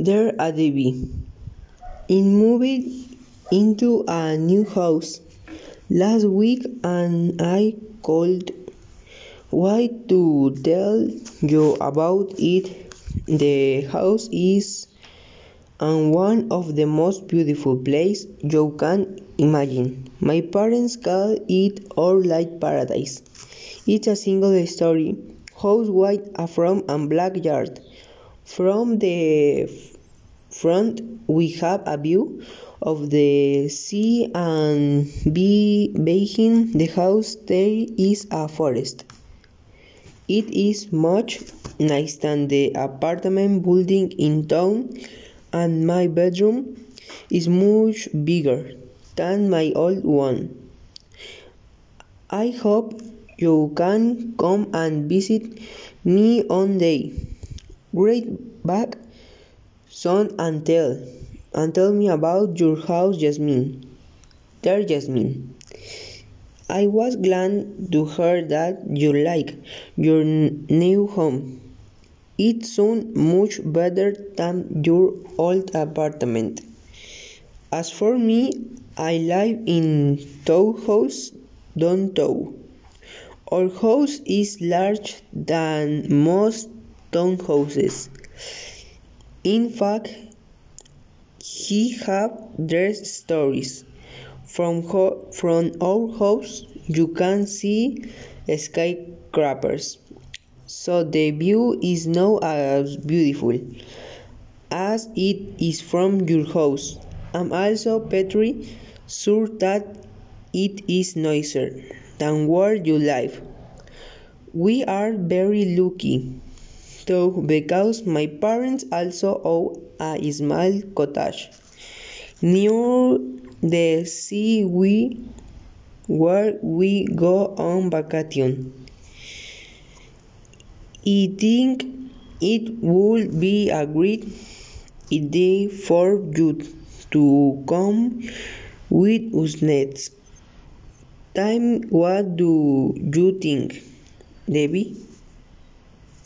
There a Debbie. In moving into a new house last week and I called why to tell you about it. The house is and one of the most beautiful places you can imagine. My parents call it our light paradise. It's a single story house with a front and black yard. From the front we have a view of the sea and behind the house there is a forest. It is much nicer than the apartment building in town and my bedroom is much bigger than my old one. I hope you can come and visit me one day. Write back soon and tell and tell me about your house, Jasmine. Dear Jasmine, I was glad to hear that you like your new home. It sounds much better than your old apartment. As for me, I live in townhouse downtown. Our house is larger than most townhouses. In fact, he have three stories. From, from our house you can see skyscrapers, so the view is not as beautiful as it is from your house. I'm also pretty sure that it is nicer than where you live. We are very lucky, though, because my parents also own a small cottage near the sea we, where we go on vacation. I think it would be a great idea for you to come with us next time. What do you think, Debbie?